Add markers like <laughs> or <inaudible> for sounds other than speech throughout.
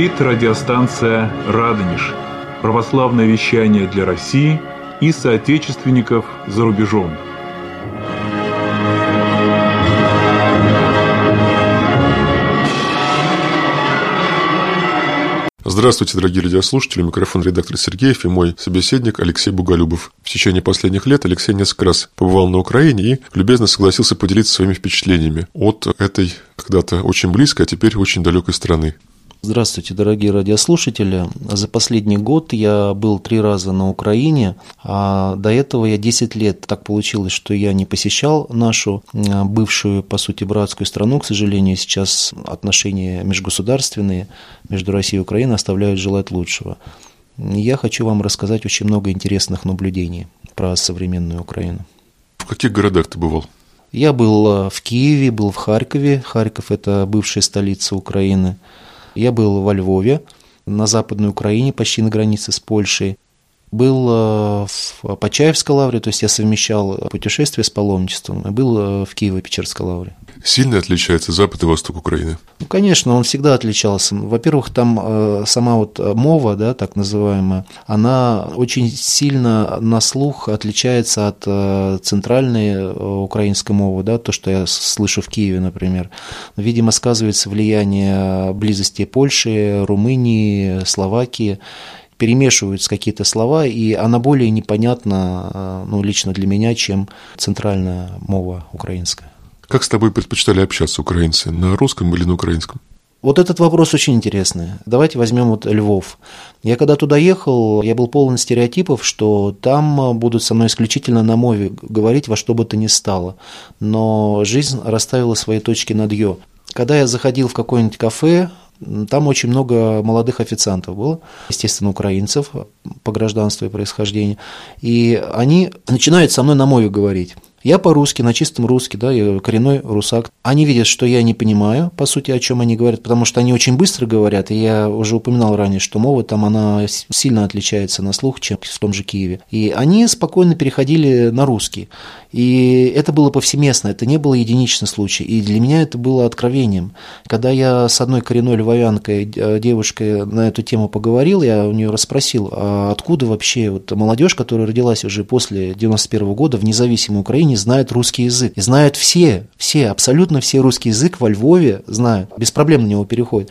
Говорит радиостанция «Радонеж». Православное вещание для России и соотечественников за рубежом. Здравствуйте, дорогие радиослушатели. Микрофон редактор Сергеев и мой собеседник Алексей Буголюбов. В течение последних лет Алексей несколько раз побывал на Украине и любезно согласился поделиться своими впечатлениями от этой когда-то очень близкой, а теперь очень далекой страны. Здравствуйте, дорогие радиослушатели. За последний год я был три раза на Украине, а до этого я 10 лет так получилось, что я не посещал нашу бывшую, по сути, братскую страну. К сожалению, сейчас отношения межгосударственные между Россией и Украиной оставляют желать лучшего. Я хочу вам рассказать очень много интересных наблюдений про современную Украину. В каких городах ты бывал? Я был в Киеве, был в Харькове. Харьков – это бывшая столица Украины – я был во Львове, на Западной Украине, почти на границе с Польшей. Был э, в Почаевской лавре, то есть я совмещал путешествие с паломничеством, и был э, в Киево-Печерской лавре. Сильно отличается запад и восток Украины? Ну, конечно, он всегда отличался. Во-первых, там э, сама вот мова, да, так называемая, она очень сильно на слух отличается от центральной украинской мовы, да, то, что я слышу в Киеве, например. Видимо, сказывается влияние близости Польши, Румынии, Словакии перемешиваются какие-то слова, и она более непонятна, э, ну, лично для меня, чем центральная мова украинская. Как с тобой предпочитали общаться украинцы, на русском или на украинском? Вот этот вопрос очень интересный. Давайте возьмем вот Львов. Я когда туда ехал, я был полон стереотипов, что там будут со мной исключительно на мове говорить во что бы то ни стало. Но жизнь расставила свои точки над «ё». Когда я заходил в какое-нибудь кафе, там очень много молодых официантов было, естественно, украинцев по гражданству и происхождению. И они начинают со мной на мове говорить. Я по-русски, на чистом русски, да, я коренной русак. Они видят, что я не понимаю, по сути, о чем они говорят, потому что они очень быстро говорят, и я уже упоминал ранее, что мова там, она сильно отличается на слух, чем в том же Киеве. И они спокойно переходили на русский. И это было повсеместно, это не было единичный случай. И для меня это было откровением. Когда я с одной коренной львовянкой, э, девушкой на эту тему поговорил, я у нее расспросил, а откуда вообще вот молодежь, которая родилась уже после 91 года в независимой Украине, знает русский язык. И знают все, все, абсолютно все русский язык во Львове знают, без проблем на него переходят.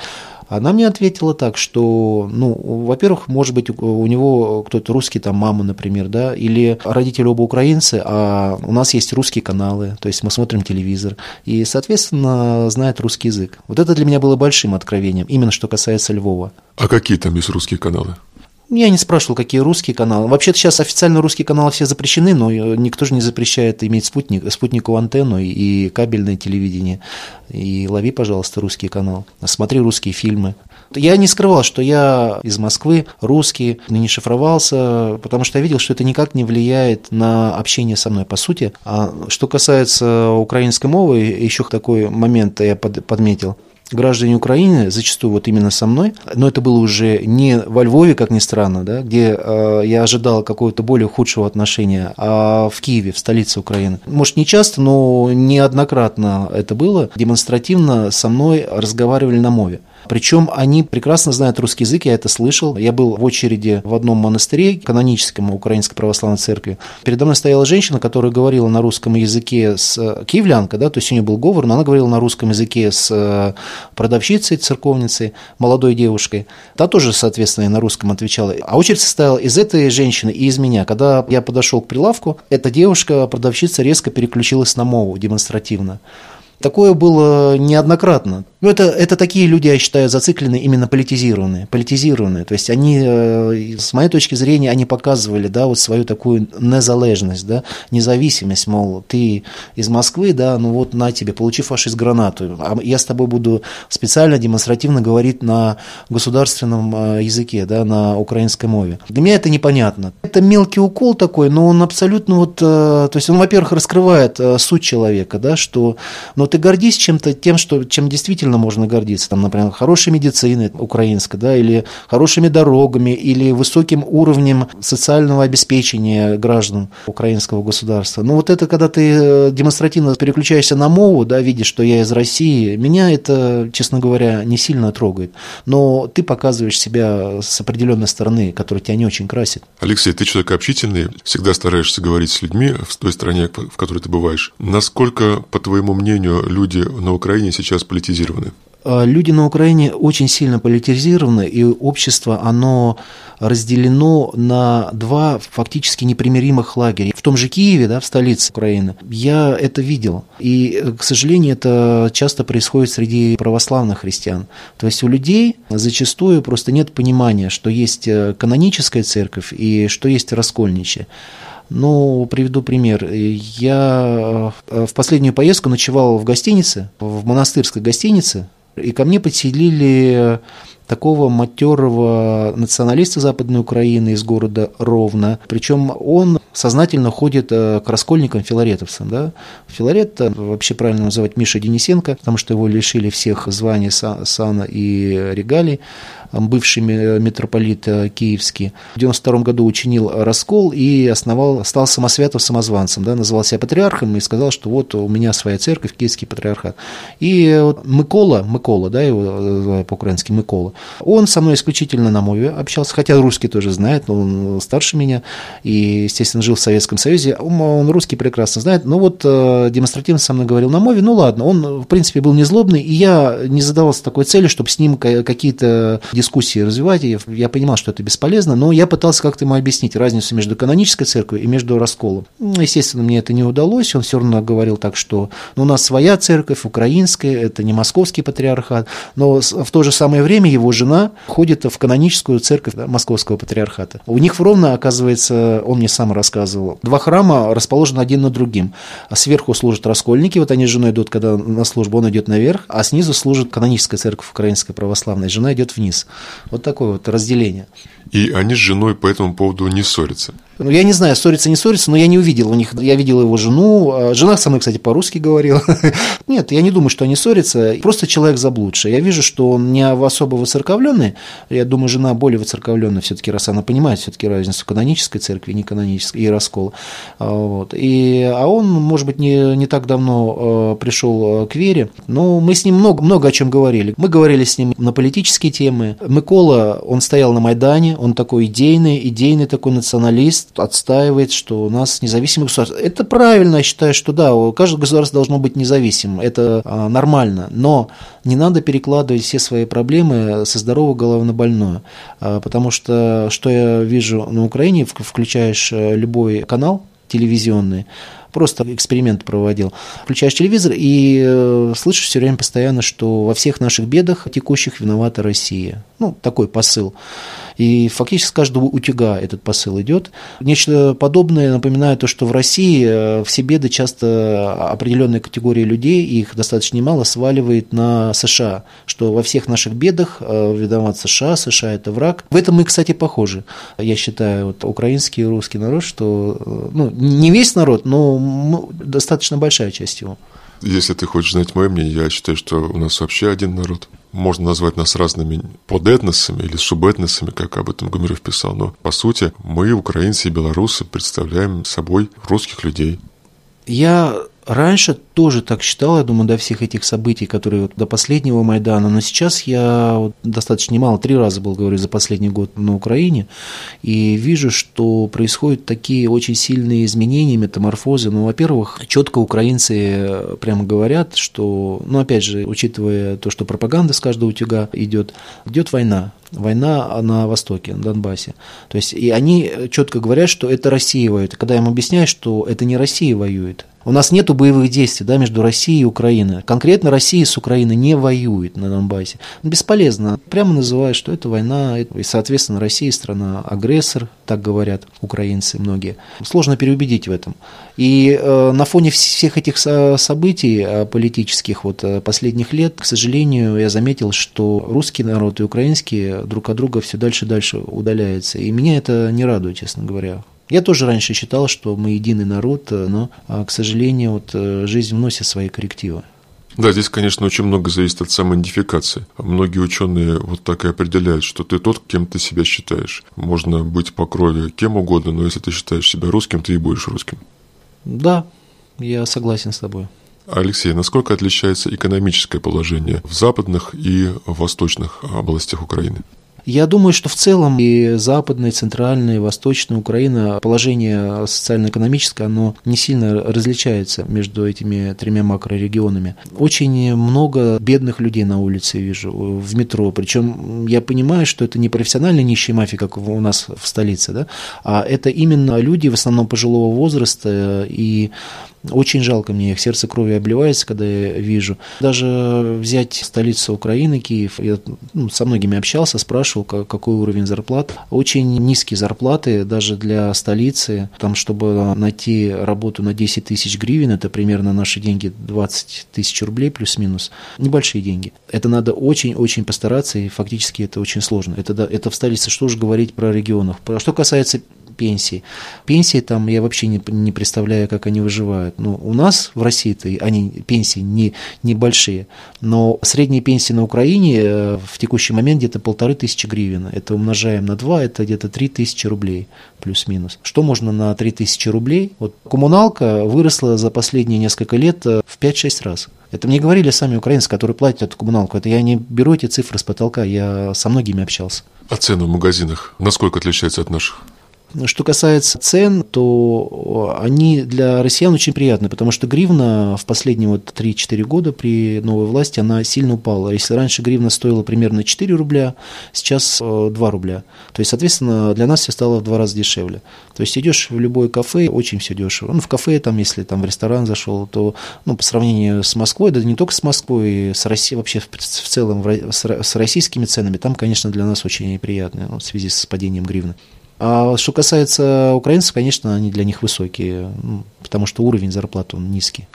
Она мне ответила так, что, ну, во-первых, может быть, у него кто-то русский, там, мама, например, да, или родители оба украинцы, а у нас есть русские каналы, то есть мы смотрим телевизор, и, соответственно, знает русский язык. Вот это для меня было большим откровением, именно что касается Львова. А какие там есть русские каналы? Я не спрашивал, какие русские каналы. Вообще-то сейчас официально русские каналы все запрещены, но никто же не запрещает иметь спутник, спутниковую антенну и кабельное телевидение. И лови, пожалуйста, русский канал. Смотри русские фильмы. Я не скрывал, что я из Москвы, русский, не шифровался, потому что я видел, что это никак не влияет на общение со мной, по сути. А что касается украинской мовы, еще такой момент я подметил – граждане Украины, зачастую вот именно со мной, но это было уже не во Львове, как ни странно, да, где э, я ожидал какого-то более худшего отношения, а в Киеве, в столице Украины. Может, не часто, но неоднократно это было. Демонстративно со мной разговаривали на мове. Причем они прекрасно знают русский язык, я это слышал. Я был в очереди в одном монастыре, каноническом Украинской Православной Церкви. Передо мной стояла женщина, которая говорила на русском языке с э, киевлянка, да, то есть у нее был говор, но она говорила на русском языке с э, продавщицей, церковницей, молодой девушкой. Та тоже, соответственно, на русском отвечала. А очередь состояла из этой женщины и из меня. Когда я подошел к прилавку, эта девушка, продавщица, резко переключилась на мову демонстративно. Такое было неоднократно. Ну, это, это такие люди, я считаю, зацикленные, именно политизированные. Политизированные. То есть они, э, с моей точки зрения, они показывали, да, вот свою такую незалежность, да, независимость, мол, ты из Москвы, да, ну вот на тебе, получи фашист гранату, а я с тобой буду специально, демонстративно говорить на государственном э, языке, да, на украинской мове. Для меня это непонятно. Это мелкий укол такой, но он абсолютно вот, то есть он, во-первых, раскрывает суть человека, да, что, но ты гордись чем-то, тем, что, чем действительно можно гордиться, там, например, хорошей медициной украинской, да, или хорошими дорогами, или высоким уровнем социального обеспечения граждан украинского государства. Ну, вот это, когда ты демонстративно переключаешься на мову, да, видишь, что я из России, меня это, честно говоря, не сильно трогает. Но ты показываешь себя с определенной стороны, которая тебя не очень красит. Алексей, ты человек общительный, всегда стараешься говорить с людьми в той стране, в которой ты бываешь. Насколько, по твоему мнению, люди на Украине сейчас политизированы? А, люди на Украине очень сильно политизированы, и общество, оно разделено на два фактически непримиримых лагеря. В том же Киеве, да, в столице Украины, я это видел. И, к сожалению, это часто происходит среди православных христиан. То есть у людей зачастую просто нет понимания, что есть э, каноническая церковь и что есть раскольничья. Ну, приведу пример. Я э, в последнюю поездку ночевал в гостинице, в монастырской гостинице, и ко мне подселили такого матерого националиста Западной Украины из города Ровно. Причем он сознательно ходит э, к раскольникам-филаретовцам. Да? Филарет вообще правильно называть Миша Денисенко, потому что его лишили всех званий сана и регалий бывший митрополит э, киевский. В 92 году учинил раскол и основал, стал самосвятым самозванцем, да, называл себя патриархом и сказал, что вот у меня своя церковь, киевский патриархат. И вот Микола, Микола, да, его по-украински Микола, он со мной исключительно на мове общался, хотя русский тоже знает, но он старше меня и, естественно, жил в Советском Союзе, он русский прекрасно знает, но вот э, демонстративно со мной говорил на мове, ну ладно, он, в принципе, был не злобный, и я не задавался такой целью, чтобы с ним какие-то дискуссии развивать, и я понимал, что это бесполезно, но я пытался как-то ему объяснить разницу между канонической церковью и между расколом. Естественно, мне это не удалось, он все равно говорил так, что ну, у нас своя церковь, украинская, это не московский патриархат, но в то же самое время его жена ходит в каноническую церковь да, московского патриархата. У них в Ровно, оказывается, он мне сам рассказывал, два храма расположены один над другим. А сверху служат раскольники, вот они с женой идут, когда на службу, он идет наверх, а снизу служит каноническая церковь украинская православная, жена идет вниз. Вот такое вот разделение. И они с женой по этому поводу не ссорятся. Ну, я не знаю, ссорится, не ссорится, но я не увидел у них. Я видел его жену. А жена со мной, кстати, по-русски говорила. <laughs> Нет, я не думаю, что они ссорятся. Просто человек заблудший. Я вижу, что он не особо выцерковленный. Я думаю, жена более выцерковленная все-таки, раз она понимает все-таки разницу канонической церкви и неканонической, и раскола. А, вот. И, а он, может быть, не, не так давно а, пришел к вере. Но мы с ним много, много о чем говорили. Мы говорили с ним на политические темы. Микола, он стоял на Майдане, он такой идейный, идейный такой националист, отстаивает, что у нас независимое государство. Это правильно, я считаю, что да, каждое государство должно быть независимым, это а, нормально, но не надо перекладывать все свои проблемы со здорового головы на больную, а, потому что, что я вижу на Украине, включаешь э, любой канал телевизионный, просто эксперимент проводил. Включаешь телевизор и э, слышишь все время постоянно, что во всех наших бедах текущих виновата Россия. Ну, такой посыл. И фактически с каждого утюга этот посыл идет. Нечто подобное напоминает то, что в России э, все беды часто определенная категория людей, их достаточно немало, сваливает на США, что во всех наших бедах э, виноват США, США это враг. В этом мы, кстати, похожи. Я считаю, вот, украинский и русский народ, что ну, не весь народ, но достаточно большая часть его. Если ты хочешь знать мое мнение, я считаю, что у нас вообще один народ. Можно назвать нас разными подэтносами или субэтносами, как об этом Гумеров писал, но по сути мы, украинцы и белорусы, представляем собой русских людей. Я раньше тоже так считал, я думаю, до всех этих событий, которые вот до последнего Майдана, но сейчас я вот достаточно немало, три раза был, говорю, за последний год на Украине, и вижу, что происходят такие очень сильные изменения, метаморфозы. Ну, во-первых, четко украинцы прямо говорят, что, ну, опять же, учитывая то, что пропаганда с каждого утюга идет, идет война, война на Востоке, на Донбассе. То есть, и они четко говорят, что это Россия воюет. Когда я им объясняю, что это не Россия воюет, у нас нет боевых действий да, между Россией и Украиной. Конкретно Россия с Украиной не воюет на Донбассе. Бесполезно. Прямо называют, что это война, и, соответственно, Россия страна агрессор, так говорят украинцы многие. Сложно переубедить в этом. И э, на фоне всех этих событий э, политических вот э, последних лет, к сожалению, я заметил, что русский народ и украинский друг от друга все дальше и дальше удаляются. И меня это не радует, честно говоря. Я тоже раньше считал, что мы единый народ, но, к сожалению, вот жизнь вносит свои коррективы. Да, здесь, конечно, очень много зависит от самоидентификации. Многие ученые вот так и определяют, что ты тот, кем ты себя считаешь. Можно быть по крови кем угодно, но если ты считаешь себя русским, ты и будешь русским. Да, я согласен с тобой. Алексей, насколько отличается экономическое положение в западных и восточных областях Украины? Я думаю, что в целом и западная, и центральная, и восточная Украина, положение социально-экономическое, оно не сильно различается между этими тремя макрорегионами. Очень много бедных людей на улице вижу, в метро. Причем я понимаю, что это не профессиональные нищие мафии, как у нас в столице, да, а это именно люди в основном пожилого возраста и очень жалко мне их, сердце крови обливается, когда я вижу. Даже взять столицу Украины, Киев, я ну, со многими общался, спрашивал, какой уровень зарплат. Очень низкие зарплаты даже для столицы. Там, чтобы найти работу на 10 тысяч гривен, это примерно наши деньги 20 тысяч рублей плюс-минус. Небольшие деньги. Это надо очень-очень постараться, и фактически это очень сложно. Это, это в столице, что же говорить про регионов. Что касается пенсии. Пенсии там я вообще не, не представляю, как они выживают. Ну, у нас в России-то они пенсии не, небольшие, но средняя пенсия на Украине э, в текущий момент где-то полторы тысячи гривен. Это умножаем на два, это где-то три тысячи рублей плюс-минус. Что можно на три тысячи рублей? Вот коммуналка выросла за последние несколько лет э, в 5-6 раз. Это мне говорили сами украинцы, которые платят эту коммуналку. Это я не беру эти цифры с потолка, я со многими общался. А цены в магазинах насколько отличаются от наших? Что касается цен, то они для россиян очень приятны, потому что гривна в последние вот 3-4 года при новой власти, она сильно упала. Если раньше гривна стоила примерно 4 рубля, сейчас 2 э, рубля. То есть, соответственно, для нас все стало в два раза дешевле. То есть, идешь в любое кафе, очень все дешево. Ну, в кафе, там, если там в ресторан зашел, то ну, по сравнению с Москвой, да не только с Москвой, с Россией, вообще в целом с российскими ценами, там, конечно, для нас очень неприятно ну, в связи с падением гривны. А что касается украинцев, конечно, они для них высокие, ну, потому что уровень зарплаты низкий.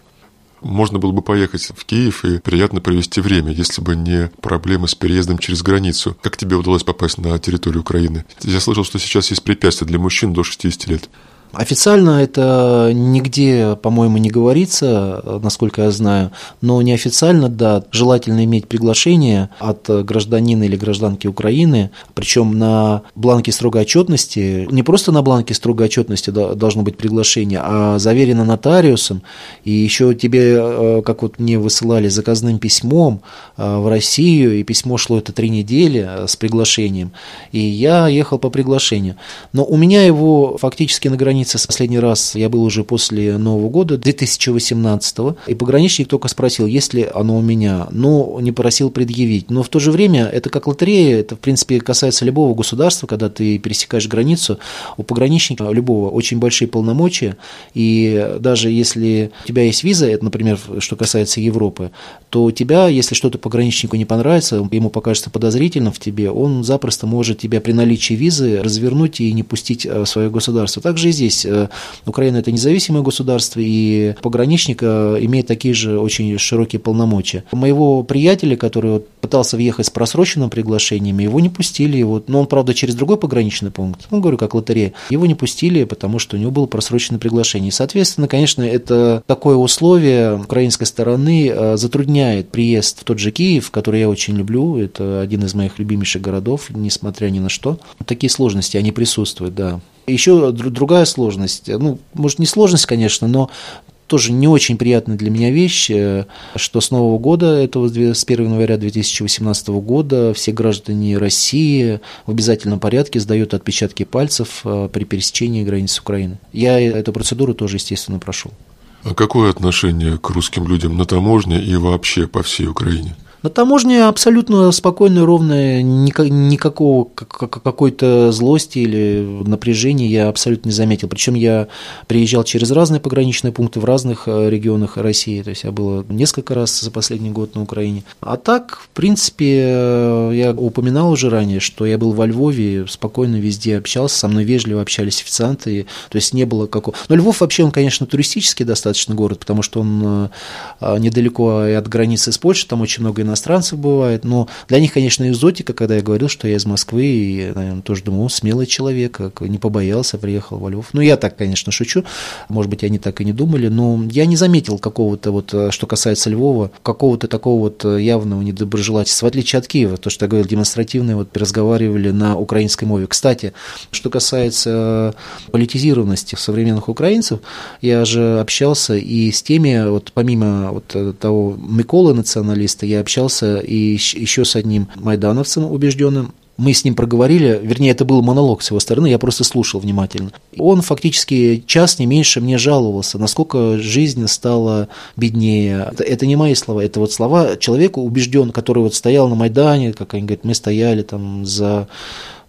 Можно было бы поехать в Киев и приятно провести время, если бы не проблемы с переездом через границу. Как тебе удалось попасть на территорию Украины? Я слышал, что сейчас есть препятствия для мужчин до 60 лет. Официально это нигде, по-моему, не говорится, насколько я знаю, но неофициально, да, желательно иметь приглашение от гражданина или гражданки Украины, причем на бланке строгой отчетности, не просто на бланке строгой отчетности должно быть приглашение, а заверено нотариусом, и еще тебе, э, как вот мне высылали, заказным письмом э, в Россию, и письмо шло это три недели э, с приглашением, и я ехал по приглашению. Но у меня его фактически на границе границе последний раз я был уже после Нового года, 2018 и пограничник только спросил, есть ли оно у меня, но не просил предъявить. Но в то же время это как лотерея, это в принципе касается любого государства, когда ты пересекаешь границу, у пограничника любого очень большие полномочия, и даже если у тебя есть виза, это, например, что касается Европы, то у тебя, если что-то пограничнику не понравится, ему покажется подозрительным в тебе, он запросто может тебя при наличии визы развернуть и не пустить в свое государство. Также и здесь здесь. Э, Украина – это независимое государство, и пограничник имеет такие же очень широкие полномочия. Моего приятеля, который пытался въехать с просроченным приглашением, его не пустили. Вот, но он, правда, через другой пограничный пункт, ну, говорю, как лотерея, его не пустили, потому что у него было просроченное приглашение. Соответственно, конечно, это такое условие украинской стороны э, затрудняет приезд в тот же Киев, который я очень люблю, это один из моих любимейших городов, несмотря ни на что. Такие сложности, они присутствуют, да. Еще другая сложность, ну, может, не сложность, конечно, но тоже не очень приятная для меня вещь, э, что с Нового года, этого с 1 января 2018 года, все граждане России в обязательном порядке сдают отпечатки пальцев э, при пересечении границы Украины. Я эту процедуру тоже, естественно, прошел. А какое отношение к русским людям на таможне и вообще по всей Украине? На таможне абсолютно спокойно, ровно, никакого какой-то злости или напряжения я абсолютно не заметил. Причем я приезжал через разные пограничные пункты в разных э, регионах России. То есть я был несколько раз за последний год на Украине. А так, в принципе, э, я упоминал уже ранее, что я был во Львове, спокойно везде общался, со мной вежливо общались официанты. То есть не было какого... Но Львов вообще, он, конечно, туристический достаточно город, потому что он э, недалеко от границы с Польшей, там очень много иностранцев иностранцев бывает, но для них, конечно, экзотика, когда я говорил, что я из Москвы, и, наверное, тоже думал, смелый человек, не побоялся, приехал во Львов. Ну, я так, конечно, шучу, может быть, они так и не думали, но я не заметил какого-то вот, что касается Львова, какого-то такого вот явного недоброжелательства, в отличие от Киева, то, что я говорил, демонстративно вот разговаривали на украинской мове. Кстати, что касается политизированности современных украинцев, я же общался и с теми, вот помимо вот того Миколы националиста, я общался и еще с одним майдановцем убежденным, мы с ним проговорили, вернее, это был монолог с его стороны, я просто слушал внимательно. Он фактически час не меньше мне жаловался, насколько жизнь стала беднее. Это, это не мои слова, это вот слова человека убежден, который вот стоял на Майдане, как они говорят, мы стояли там за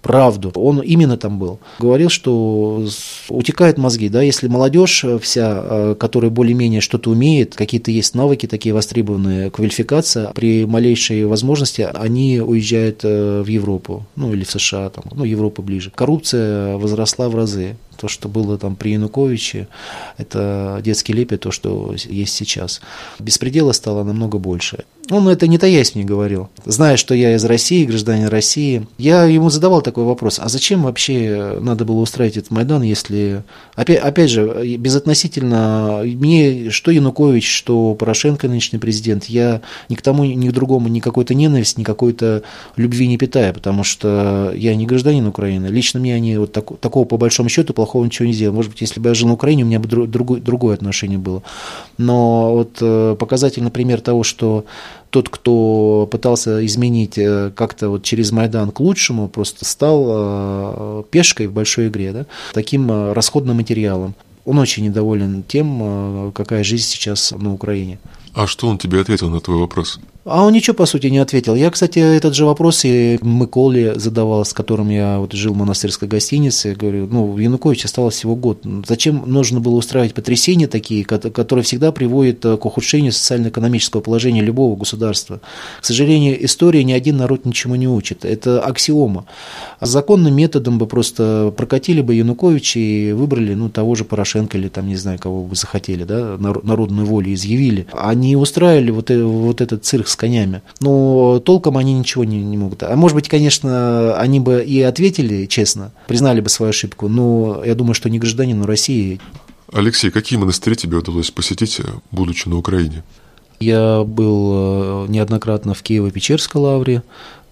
правду. Он именно там был. Говорил, что утекают мозги, да, если молодежь вся, э, которая более-менее что-то умеет, какие-то есть навыки такие востребованные, квалификация, при малейшей возможности они уезжают э, в Европу, ну или в США, там, ну Европа ближе. Коррупция возросла в разы. То, что было там при Януковиче, это детский лепет, то, что есть сейчас. Беспредела стало намного больше. Он это не таясь мне говорил. Зная, что я из России, гражданин России, я ему задавал такой вопрос, а зачем вообще надо было устраивать этот Майдан, если... Опять, опять же, безотносительно мне, что Янукович, что Порошенко, нынешний президент, я ни к тому, ни к другому ни какой-то ненависть, ни какой-то любви не питаю, потому что я не гражданин Украины. Лично мне они вот так, такого по большому счету плохого ничего не сделали. Может быть, если бы я жил на Украине, у меня бы другое, другое отношение было. Но вот э, показательный пример того, что тот, кто пытался изменить э, как-то вот через Майдан к лучшему, просто стал э, пешкой в большой игре, да, таким расходным материалом. Он очень недоволен тем, какая жизнь сейчас на Украине. А что он тебе ответил на твой вопрос? А он ничего, по сути, не ответил. Я, кстати, этот же вопрос и Миколе задавал, с которым я вот жил в монастырской гостинице. Говорю, ну, в Януковиче осталось всего год. Зачем нужно было устраивать потрясения такие, которые всегда приводят э, к ухудшению социально-экономического положения любого государства? К сожалению, история ни один народ ничему не учит. Это аксиома. Законным методом бы просто прокатили бы Януковича и выбрали, ну, того же Порошенко или там, не знаю, кого бы захотели, да, народную волю изъявили. Они устраивали вот, э, вот этот цирк с конями. Но толком они ничего не, не могут. А может быть, конечно, они бы и ответили честно, признали бы свою ошибку, но я думаю, что не гражданину России. Алексей, какие монастыри тебе удалось посетить, будучи на Украине? Я был э, неоднократно в Киево-Печерской лавре,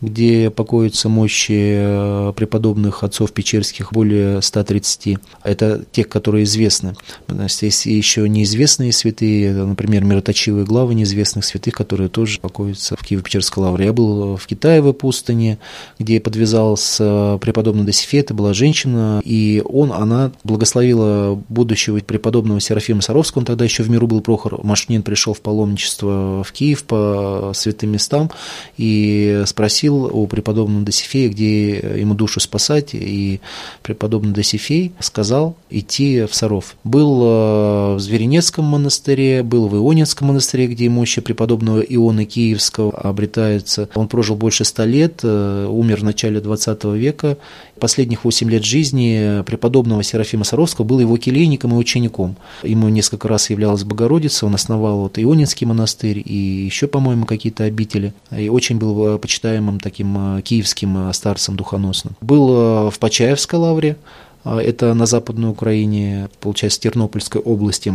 где покоятся мощи э, преподобных отцов Печерских, более 130. Это тех, которые известны. Есть еще неизвестные святые, например, мироточивые главы неизвестных святых, которые тоже покоятся в Киево-Печерской лавре. Я был в Китаевой пустыне, где подвязал с преподобным Досифе, это была женщина, и он, она благословила будущего преподобного Серафима Саровского, он тогда еще в миру был Прохор Машнин, пришел в паломничество в Киев по святым местам и спросил, спросил у преподобного Досифея, где ему душу спасать, и преподобный Досифей сказал идти в Саров. Был э, в Зверинецком монастыре, был в Ионинском монастыре, где мощи преподобного Иона Киевского обретаются. Он прожил больше ста лет, э, умер в начале 20 века. Последних 8 лет жизни преподобного Серафима Саровского был его келейником и учеником. Ему несколько раз являлась Богородица, он основал вот Ионинский монастырь и еще, по-моему, какие-то обители. И очень был э, почитаемым таким э, киевским э, старцем духоносным. Был в Почаевской лавре, это на Западной Украине, получается, Тернопольской области.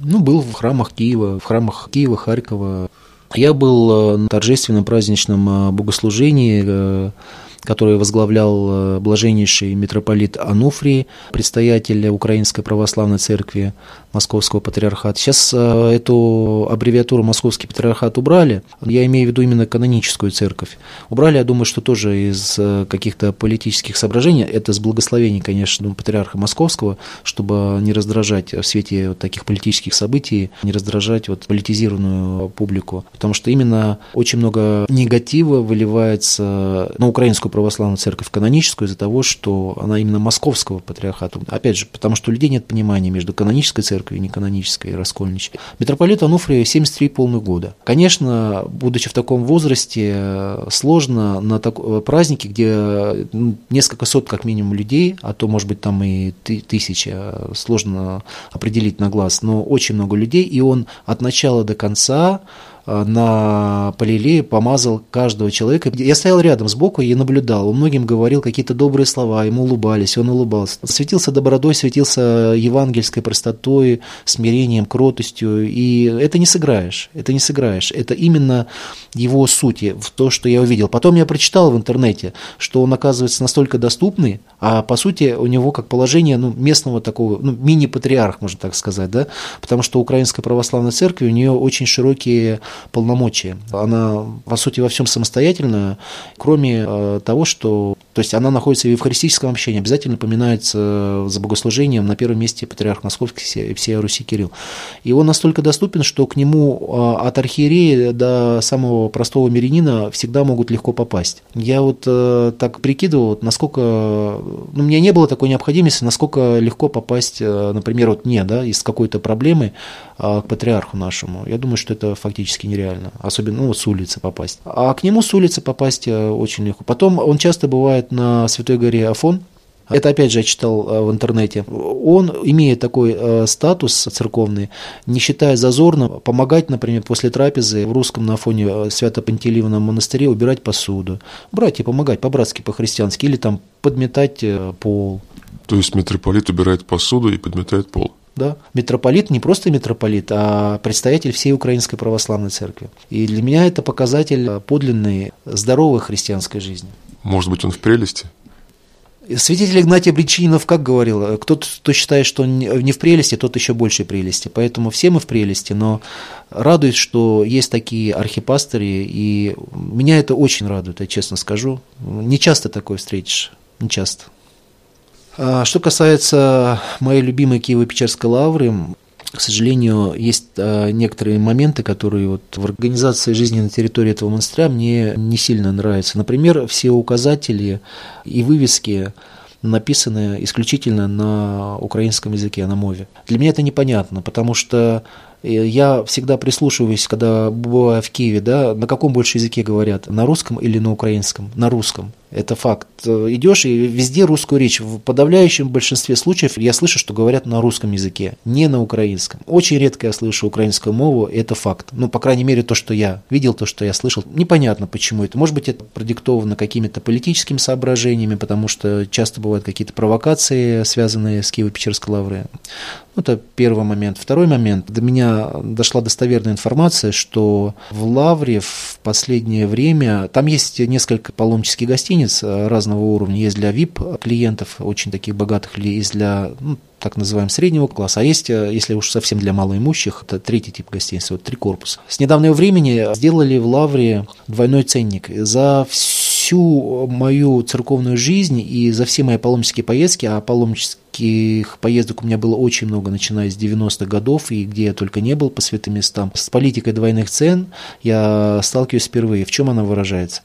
Ну, был в храмах Киева, в храмах Киева, Харькова. Я был на торжественном праздничном богослужении который возглавлял блаженнейший митрополит Ануфрий, предстоятель Украинской Православной Церкви, Московского патриархата. Сейчас э, эту аббревиатуру Московский патриархат убрали. Я имею в виду именно каноническую церковь. Убрали, я думаю, что тоже из э, каких-то политических соображений. Это с благословений, конечно, патриарха Московского, чтобы не раздражать в свете вот таких политических событий, не раздражать вот политизированную публику. Потому что именно очень много негатива выливается на Украинскую православную церковь каноническую из-за того, что она именно московского патриархата. Опять же, потому что у людей нет понимания между канонической церковью церкви неканонической, раскольничьей. Митрополит Ануфрия 73 полных года. Конечно, будучи в таком возрасте, сложно на так... празднике, где ну, несколько сот как минимум людей, а то, может быть, там и тысяча, сложно определить на глаз, но очень много людей, и он от начала до конца а, на Полилее помазал каждого человека. Я стоял рядом сбоку и наблюдал. Он многим говорил какие-то добрые слова, ему улыбались, он улыбался. Светился добродой, светился евангельской простотой, смирением, кротостью. И это не сыграешь, это не сыграешь. Это именно его сути, в то, что я увидел. Потом я прочитал в интернете, что он оказывается настолько доступный, а по сути у него как положение ну, местного такого, ну, мини-патриарх, можно так сказать, да, потому что Украинская православная церковь, у нее очень широкие полномочия. Она, по сути, во всем самостоятельная, кроме э, того, что то есть она находится в евхаристическом общении, обязательно поминается за богослужением на первом месте патриарх Московский и всея Руси Кирилл. И он настолько доступен, что к нему э, от архиерея до самого простого мирянина всегда могут легко попасть. Я вот э, так прикидывал, насколько, ну, у меня не было такой необходимости, насколько легко попасть, например, вот мне, да, из какой-то проблемы к патриарху нашему. Я думаю, что это фактически нереально, особенно ну, с улицы попасть. А к нему с улицы попасть очень легко. Потом он часто бывает на Святой горе Афон. Это опять же я читал э, в интернете. Он, имея такой э, статус церковный, не считая зазорным, помогать, например, после трапезы в русском на фоне э, Свято-Пантелеевном монастыре убирать посуду. Брать и помогать по-братски, по-христиански. Или там подметать пол. То есть митрополит убирает посуду и подметает пол? Да. Митрополит не просто митрополит, а предстоятель всей Украинской Православной Церкви. И для меня это показатель подлинной, здоровой христианской жизни. Может быть, он в прелести? Святитель Игнатий Бричинов как говорил, кто-то кто считает, что он не в прелести, тот еще больше прелести. Поэтому все мы в прелести, но радует, что есть такие архипастыри, и меня это очень радует, я честно скажу. Не часто такое встретишь, не часто. А что касается моей любимой Киево-Печерской лавры, к сожалению, есть а, некоторые моменты, которые вот в организации жизни на территории этого монастыря мне не сильно нравятся. Например, все указатели и вывески написаны исключительно на украинском языке, на мове. Для меня это непонятно, потому что я всегда прислушиваюсь, когда бываю в Киеве, да, на каком больше языке говорят, на русском или на украинском? На русском. Это факт. Идешь и везде русскую речь. В подавляющем большинстве случаев я слышу, что говорят на русском языке, не на украинском. Очень редко я слышу украинскую мову, это факт. Ну, по крайней мере, то, что я видел, то, что я слышал. Непонятно, почему это. Может быть, это продиктовано какими-то политическими соображениями, потому что часто бывают какие-то провокации, связанные с Киево-Печерской лаврой. Ну, это первый момент. Второй момент. До меня дошла достоверная информация, что в Лавре в последнее время, там есть несколько паломнических гостиниц разного уровня. Есть для VIP-клиентов, очень таких богатых людей, есть для ну, так называемого среднего класса, а есть, если уж совсем для малоимущих, это третий тип гостиниц, вот три корпуса. С недавнего времени сделали в Лавре двойной ценник. За всю мою церковную жизнь и за все мои паломнические поездки, а паломнических поездок у меня было очень много, начиная с 90-х годов, и где я только не был по святым местам, с политикой двойных цен я сталкиваюсь впервые. В чем она выражается?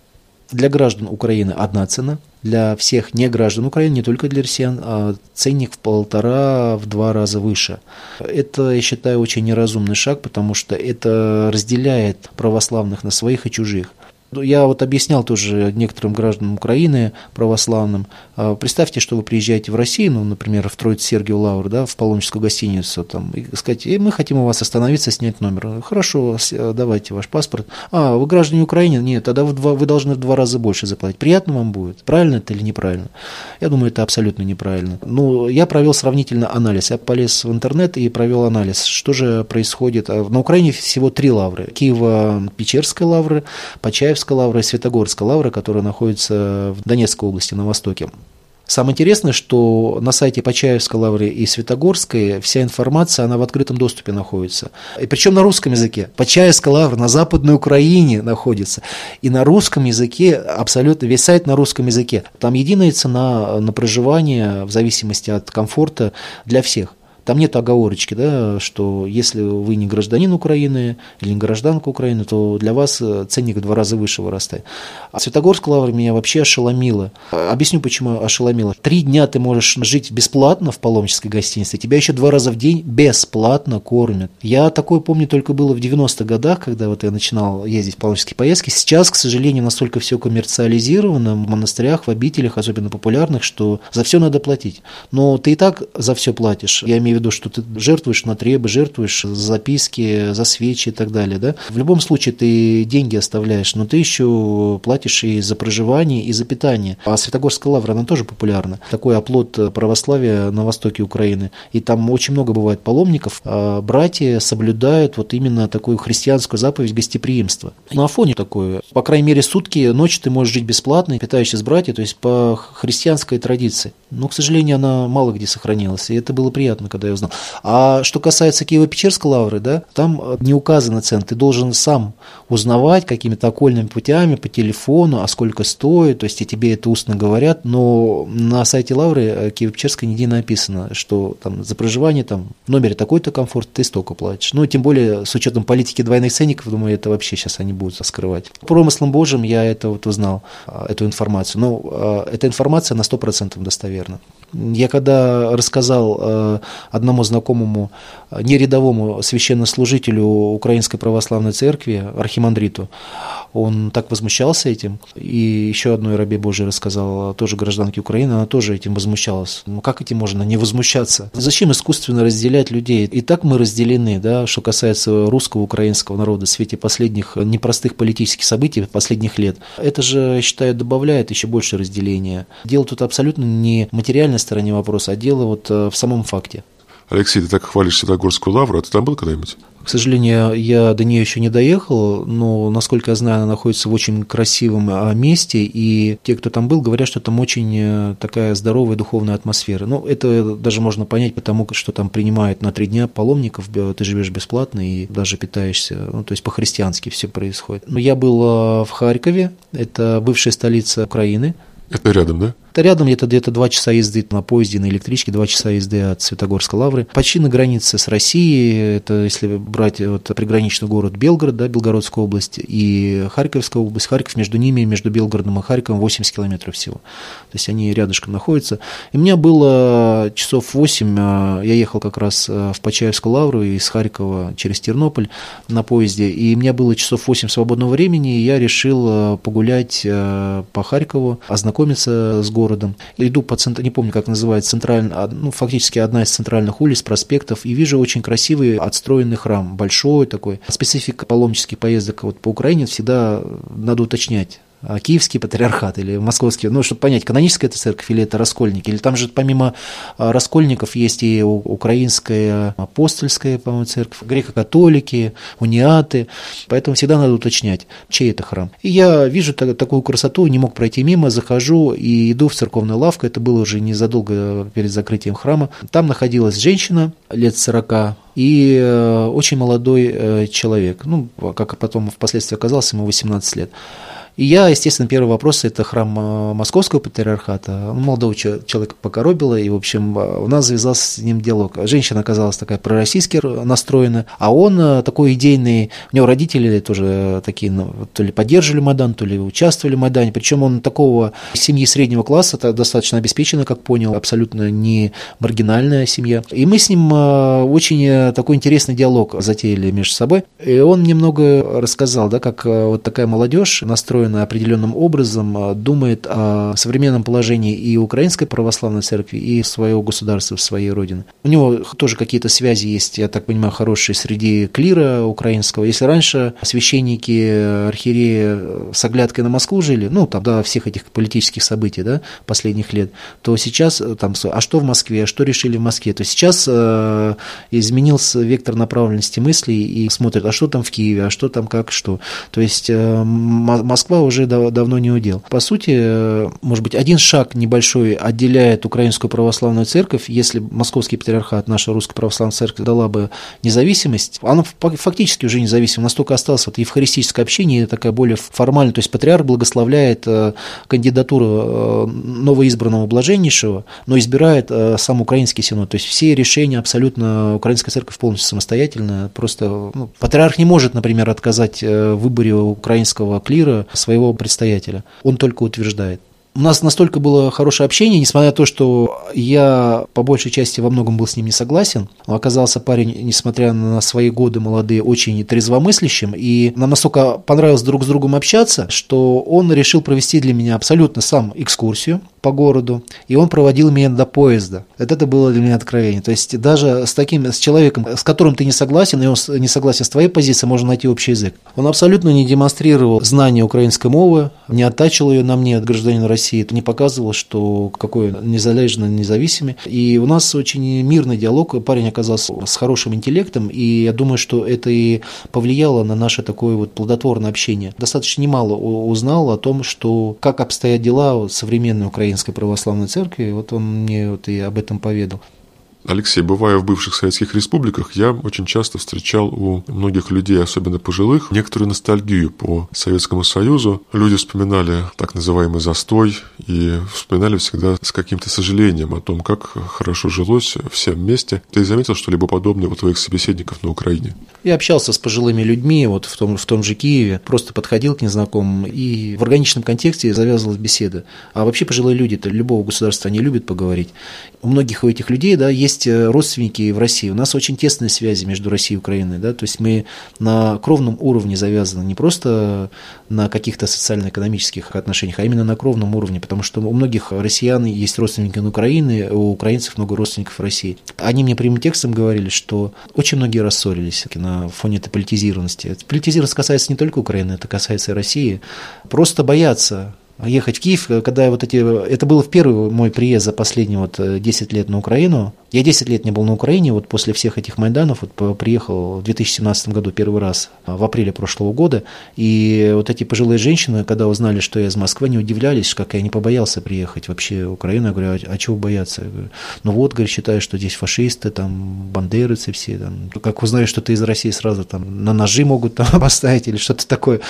Для граждан Украины одна цена, для всех не граждан Украины, не только для россиян, а ценник в полтора, в два раза выше. Это, я считаю, очень неразумный шаг, потому что это разделяет православных на своих и чужих. Ну, я вот объяснял тоже некоторым гражданам Украины, православным, а, представьте, что вы приезжаете в Россию, ну, например, в Троиц Сергию Лавр, да, в паломническую гостиницу, там, и сказать, э, мы хотим у вас остановиться, снять номер. Хорошо, давайте ваш паспорт. А, вы граждане Украины? Нет, тогда вы, два, вы должны в два раза больше заплатить. Приятно вам будет? Правильно это или неправильно? Я думаю, это абсолютно неправильно. Ну, я провел сравнительно анализ. Я полез в интернет и провел анализ, что же происходит. А, на Украине всего три лавры. Киево-Печерская лавра, Почаев Николаевская лавра и Светогорская лавра, которая находится в Донецкой области, на востоке. Самое интересное, что на сайте Почаевской лавры и Светогорской вся информация, она в открытом доступе находится. И причем на русском языке. Почаевская лавра на Западной Украине находится. И на русском языке, абсолютно весь сайт на русском языке. Там единая цена на проживание в зависимости от комфорта для всех. Там нет оговорочки, да, что если вы не гражданин Украины или не гражданка Украины, то для вас э, ценник в два раза выше вырастает. А Светогорская лавра меня вообще ошеломила. Объясню, почему ошеломила. Три дня ты можешь жить бесплатно в паломнической гостинице, тебя еще два раза в день бесплатно кормят. Я такое помню только было в 90-х годах, когда вот я начинал ездить в паломнические поездки. Сейчас, к сожалению, настолько все коммерциализировано в монастырях, в обителях, особенно популярных, что за все надо платить. Но ты и так за все платишь. Я имею в виду, что ты жертвуешь на требы, жертвуешь за записки, за свечи и так далее. Да? В любом случае ты деньги оставляешь, но ты еще платишь и за проживание, и за питание. А Святогорская лавра, она тоже популярна. Такой оплот православия на востоке Украины. И там очень много бывает паломников. А братья соблюдают вот именно такую христианскую заповедь гостеприимства. На Афоне такое. По крайней мере, сутки, ночь ты можешь жить бесплатно, питаешься с братьями, то есть по христианской традиции. Но, к сожалению, она мало где сохранилась. И это было приятно, когда я узнал. А что касается Киево-Печерской лавры, да, там не указана цена. Ты должен сам узнавать какими-то окольными путями по телефону, а сколько стоит. То есть и тебе это устно говорят. Но на сайте лавры э, Киево-Печерской нигде написано, что там за проживание там в номере такой-то комфорт, ты столько платишь. Ну, тем более с учетом политики двойных ценников, думаю, это вообще сейчас они будут скрывать. Промыслом Божьим я это вот узнал, а, эту информацию. Но а, эта информация на 100% достоверна. Я когда рассказал э, одному знакомому, э, нерядовому священнослужителю Украинской Православной Церкви, архимандриту, он так возмущался этим. И еще одной рабе Божией рассказал, тоже гражданке Украины, она тоже этим возмущалась. Ну как этим можно не возмущаться? Зачем искусственно разделять людей? И так мы разделены, да, что касается русского, украинского народа в свете последних непростых политических событий последних лет. Это же, считаю, добавляет еще больше разделения. Дело тут абсолютно не материально материальной стороне вопроса, а дело вот э, в самом факте. Алексей, ты так хвалишь Святогорскую лавру, а ты там был когда-нибудь? К сожалению, я до нее еще не доехал, но, насколько я знаю, она находится в очень красивом а, месте, и те, кто там был, говорят, что там очень э, такая здоровая духовная атмосфера. Ну, это даже можно понять, потому что там принимают на три дня паломников, ты живешь бесплатно и даже питаешься, ну, то есть по-христиански все происходит. Но я был э, в Харькове, это бывшая столица Украины. Это рядом, да? Это рядом, где-то два часа езды на поезде, на электричке, два часа езды от Светогорской лавры. Почти на границе с Россией, это если брать вот приграничный город Белгород, да, Белгородская область, и Харьковская область. Харьков между ними, между Белгородом и Харьковом 80 километров всего. То есть они рядышком находятся. И у меня было часов 8, а, я ехал как раз а, в Почаевскую лавру из Харькова через Тернополь на поезде, и у меня было часов 8 свободного времени, и я решил а, погулять по Харькову, ознакомиться с городом, городом. Иду по центру, не помню, как называется, центральная, ну, фактически одна из центральных улиц, проспектов, и вижу очень красивый отстроенный храм, большой такой. Специфика паломнических поездок вот по Украине всегда надо уточнять а, Киевский патриархат или московский, ну, чтобы понять, каноническая это церковь или это раскольники, или там же помимо а, раскольников есть и украинская апостольская, по-моему, церковь, греко-католики, униаты, поэтому всегда надо уточнять, чей это храм. И я вижу такую красоту, не мог пройти мимо, захожу и иду в церковную лавку, это было уже незадолго перед закрытием храма. Там находилась женщина лет 40, и э, очень молодой э, человек, ну, как потом впоследствии оказалось, ему 18 лет. И я, естественно, первый вопрос – это храм э, Московского патриархата. Молодого человека покоробило, и, в общем, э, у нас завязался с ним диалог. Женщина оказалась такая пророссийски настроена, а он э, такой идейный, у него родители тоже такие, ну, то ли поддерживали Майдан, то ли участвовали в Майдане, причем он такого семьи среднего класса, достаточно обеспеченная, как понял, абсолютно не маргинальная семья. И мы с ним очень такой интересный диалог затеяли между собой. И он немного рассказал, да, как вот такая молодежь настроена устроена определенным образом, а, думает о современном положении и Украинской православной церкви, и своего государства, своей родины. У него тоже какие-то связи есть, я так понимаю, хорошие среди клира украинского. Если раньше священники, архиереи с оглядкой на Москву жили, ну, там, до всех этих политических событий, да, последних лет, то сейчас э, там, а что в Москве, а что решили в Москве, то сейчас э, изменился вектор направленности мыслей и смотрят, а что там в Киеве, а что там как, что. То есть э, Москва Москва уже дав давно не удел. По сути, э, может быть, один шаг небольшой отделяет Украинскую православную церковь, если Московский патриархат, наша Русская православная церковь дала бы независимость, она фактически уже независима, настолько осталось вот евхаристическое общение, такая более формальная, то есть патриарх благословляет э, кандидатуру э, новоизбранного блаженнейшего, но избирает сам Украинский синод, то есть все решения абсолютно Украинская церковь полностью самостоятельная, просто ну, патриарх не может, например, отказать в выборе украинского клира своего предстоятеля. Он только утверждает. У нас настолько было хорошее общение, несмотря на то, что я по большей части во многом был с ним не согласен. Но оказался парень, несмотря на свои годы молодые, очень трезвомыслящим. И нам настолько понравилось друг с другом общаться, что он решил провести для меня абсолютно сам экскурсию по городу, и он проводил меня до поезда. Вот это было для меня откровение. То есть даже с таким, с человеком, с которым ты не согласен, и он не согласен с твоей позицией, можно найти общий язык. Он абсолютно не демонстрировал знание украинской мовы, не оттачивал ее на мне от гражданина России, не показывал, что какой незалежный, независимый. И у нас очень мирный диалог, парень оказался с хорошим интеллектом, и я думаю, что это и повлияло на наше такое вот плодотворное общение. Достаточно немало узнал о том, что как обстоят дела современной украинской православной церкви, вот он мне вот и об этом поведал. Алексей, бывая в бывших советских республиках, я очень часто встречал у многих людей, особенно пожилых, некоторую ностальгию по Советскому Союзу. Люди вспоминали так называемый застой и вспоминали всегда с каким-то сожалением о том, как хорошо жилось всем вместе. Ты заметил что-либо подобное у твоих собеседников на Украине? Я общался с пожилыми людьми вот в том, в том же Киеве, просто подходил к незнакомым, и в органичном контексте завязывалась беседа. А вообще пожилые люди-то любого государства, они любят поговорить. У многих у этих людей да, есть есть э, родственники в России. У нас очень тесные связи между Россией и Украиной. Да? То есть мы на кровном уровне завязаны, не просто на каких-то социально-экономических отношениях, а именно на кровном уровне, потому что у многих россиян есть родственники на Украине, у украинцев много родственников в России. Они мне прямым текстом говорили, что очень многие рассорились на фоне этой политизированности. Политизированность касается не только Украины, это касается и России. Просто боятся ехать в Киев, когда вот эти... Это было в первый мой приезд за последние вот 10 лет на Украину. Я 10 лет не был на Украине, вот после всех этих Майданов вот приехал в 2017 году первый раз, в апреле прошлого года, и вот эти пожилые женщины, когда узнали, что я из Москвы, не удивлялись, как я не побоялся приехать вообще в Украину. Я говорю, а, а чего бояться? Говорю, ну вот, говорю, считаю, что здесь фашисты, там, бандеровцы все, там, как узнают, что ты из России, сразу там на ножи могут там <laughs> поставить или что-то такое.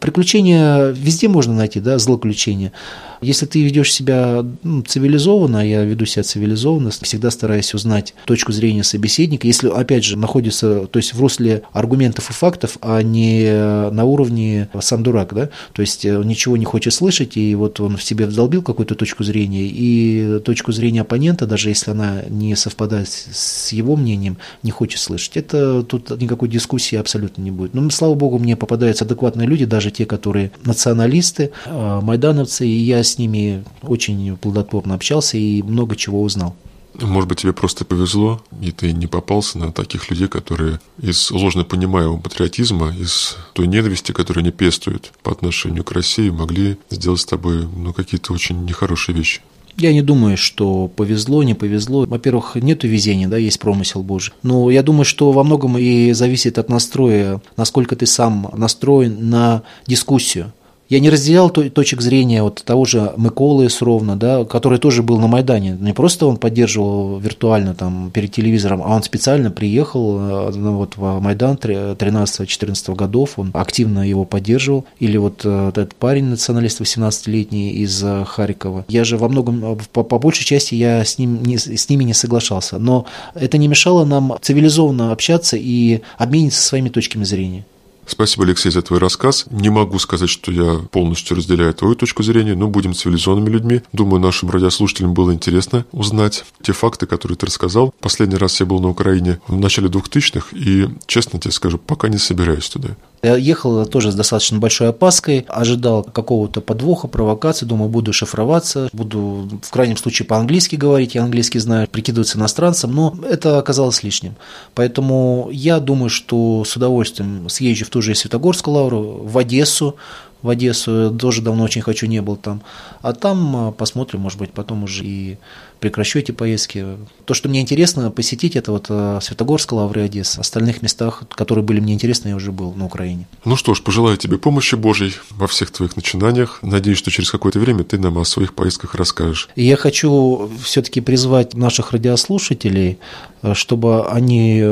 Приключения везде можно найти, да, злоключения. Если ты ведешь себя ну, цивилизованно, а я веду себя цивилизованно, всегда стараюсь узнать точку зрения собеседника, если, опять же, находится, то есть в русле аргументов и фактов, а не на уровне сам дурак, да, то есть э, ничего не хочет слышать, и вот он в себе вдолбил какую-то точку зрения, и точку зрения оппонента, даже если она не совпадает с его мнением, не хочет слышать. Это тут никакой дискуссии абсолютно не будет. Но, слава богу, мне попадаются адекватные люди, даже те, которые националисты, а, майдановцы, и я с ними очень плодотворно общался и много чего узнал. Может быть, тебе просто повезло, и ты не попался на таких людей, которые из ложно понимаемого патриотизма, из той ненависти, которую они пестуют по отношению к России, могли сделать с тобой ну, какие-то очень нехорошие вещи. Я не думаю, что повезло, не повезло. Во-первых, нету везения, да, есть промысел Божий. Но я думаю, что во многом и зависит от настроя, насколько ты сам настроен на дискуссию. Я не разделял точек зрения вот того же Миколы Сровна, да, который тоже был на Майдане. Не просто он поддерживал виртуально там перед телевизором, а он специально приехал э, ну, вот, в Майдан 13-14 годов, он активно его поддерживал. Или вот э, этот парень, националист 18-летний из э, Харькова. Я же во многом, по, по большей части я с, ним не, с ними не соглашался. Но это не мешало нам цивилизованно общаться и обмениться своими точками зрения. Спасибо, Алексей, за твой рассказ. Не могу сказать, что я полностью разделяю твою точку зрения, но будем цивилизованными людьми. Думаю, нашим радиослушателям было интересно узнать те факты, которые ты рассказал. Последний раз я был на Украине в начале 2000-х, и, честно тебе скажу, пока не собираюсь туда. Я ехал тоже с достаточно большой опаской, ожидал какого-то подвоха, провокации, думаю, буду шифроваться, буду в крайнем случае по-английски говорить, я английский знаю, прикидываться иностранцем, но это оказалось лишним. Поэтому я думаю, что с удовольствием съезжу в ту же Светогорскую лавру, в Одессу, в Одессу, тоже давно очень хочу, не был там. А там а, посмотрим, может быть, потом уже и прекращу эти поездки. То, что мне интересно посетить, это вот а, Светогорск, Лавры, Одесса. В остальных местах, которые были мне интересны, я уже был на Украине. Ну что ж, пожелаю тебе помощи Божьей во всех твоих начинаниях. Надеюсь, что через какое-то время ты нам о своих поездках расскажешь. Я хочу все-таки призвать наших радиослушателей, а, чтобы они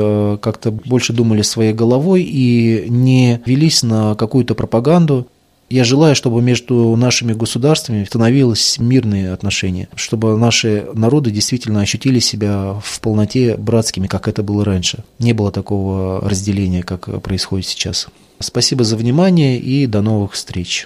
как-то больше думали своей головой и не велись на какую-то пропаганду, я желаю, чтобы между нашими государствами становились мирные отношения, чтобы наши народы действительно ощутили себя в полноте братскими, как это было раньше. Не было такого разделения, как происходит сейчас. Спасибо за внимание и до новых встреч.